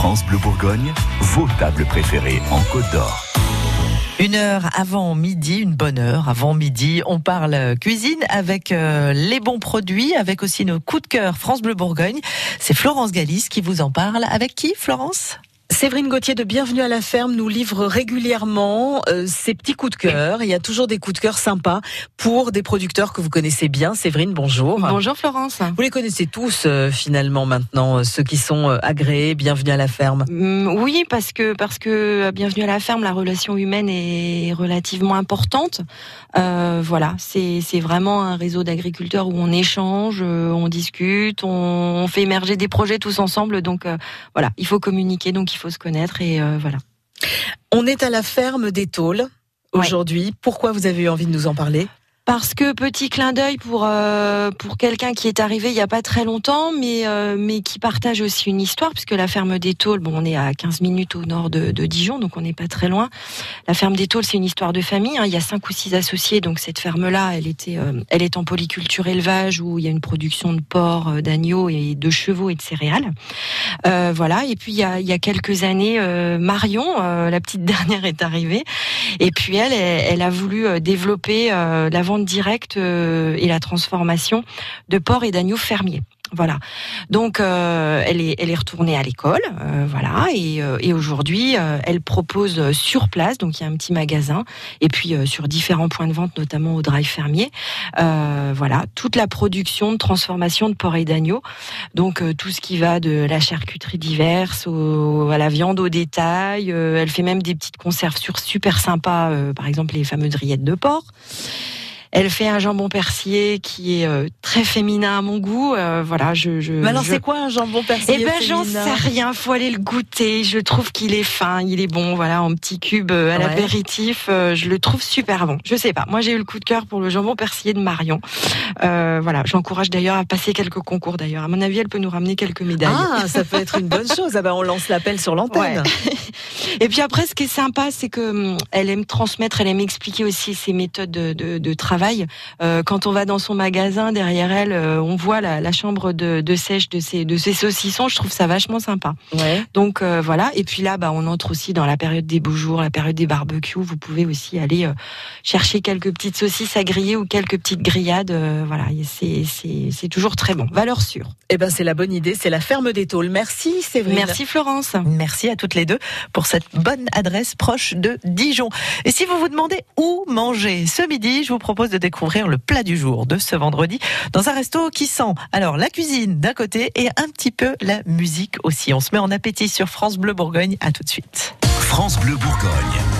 France Bleu Bourgogne, vos tables préférées en Côte d'Or. Une heure avant midi, une bonne heure avant midi, on parle cuisine avec euh, les bons produits, avec aussi nos coups de cœur France Bleu Bourgogne. C'est Florence Galis qui vous en parle. Avec qui, Florence? Séverine Gauthier de Bienvenue à la ferme nous livre régulièrement euh, ses petits coups de cœur. Il y a toujours des coups de cœur sympas pour des producteurs que vous connaissez bien. Séverine, bonjour. Bonjour Florence. Vous les connaissez tous euh, finalement maintenant, euh, ceux qui sont agréés. Bienvenue à la ferme. Mm, oui, parce que parce que Bienvenue à la ferme, la relation humaine est relativement importante. voilà, c'est c'est vraiment un réseau d'agriculteurs où on échange, on discute, on, fait émerger des projets tous ensemble. Donc voilà, il faut communiquer, donc il faut se connaître et euh, voilà. On est à la ferme des Tôles aujourd'hui. Pourquoi vous avez eu envie de nous en parler? Parce que petit clin d'œil pour euh, pour quelqu'un qui est arrivé il y a pas très longtemps, mais euh, mais qui partage aussi une histoire, puisque la ferme des Tôles, bon, on est à 15 minutes au nord de, Dijon, donc on n'est pas très loin. La ferme des Tôles, c'est une histoire de famille. Hein. Il y a cinq ou six associés, donc cette ferme-là, elle était, euh, elle est en polyculture élevage où il y a une production de porc, d'agneaux et de chevaux et de céréales. voilà. Et puis il y a il y a quelques années, Marion, la petite dernière, est arrivée, et puis elle, elle, elle a voulu développer la vente directe euh, et la transformation de porcs et d'agneaux fermiers. Voilà. Donc euh, elle est retournée à l'école, euh, voilà, et, aujourd'hui elle propose sur place, donc il y a un petit magasin, et puis sur différents points de vente, notamment au drive fermier, voilà, toute la production de transformation de porc et d'agneaux, donc tout ce qui va de la charcuterie diverse à la viande au détail. elle fait même des petites conserves sur super sympas, par exemple les fameuses rillettes de porc. Elle fait un jambon persillé qui est euh, très féminin à mon goût. Euh, voilà, je. je Mais alors, c'est quoi un jambon persillé Eh ben, j'en sais rien. Faut aller le goûter. Je trouve qu'il est fin, il est bon. Voilà, en petits cubes euh, à l'apéritif. je le trouve super bon. Je sais pas. Moi, j'ai eu le coup de cœur pour le jambon persillé de Marion. voilà, j'encourage d'ailleurs à passer quelques concours. D'ailleurs, à mon avis, elle peut nous ramener quelques médailles. Ah, ça peut être une bonne chose. Ah ben, on lance l'appel sur l'antenne. Et puis après, ce qui est sympa, c'est que hum, elle aime transmettre, elle aime expliquer aussi ses méthodes de, de, de travail euh, quand on va dans son magasin, derrière elle, euh, on voit la, chambre de, sèche de ces saucissons. Je trouve ça vachement sympa. Donc euh, voilà. Et puis là, bah, on entre aussi dans la période des beaux jours, la période des barbecues. Vous pouvez aussi aller chercher quelques petites saucisses à griller ou quelques petites grillades. voilà, c'est toujours très bon. Valeur sûre. Eh ben, c'est la bonne idée. C'est la ferme des tôles. Merci, Séverine. Merci, Florence. Merci à toutes les deux pour cette bonne adresse proche de Dijon. Et si vous vous demandez où manger ce midi, je vous propose de découvrir le plat du jour de ce vendredi dans un resto qui sent alors la cuisine d'un côté et un petit peu la musique aussi. On se met en appétit sur France Bleu Bourgogne. À tout de suite. France Bleu Bourgogne.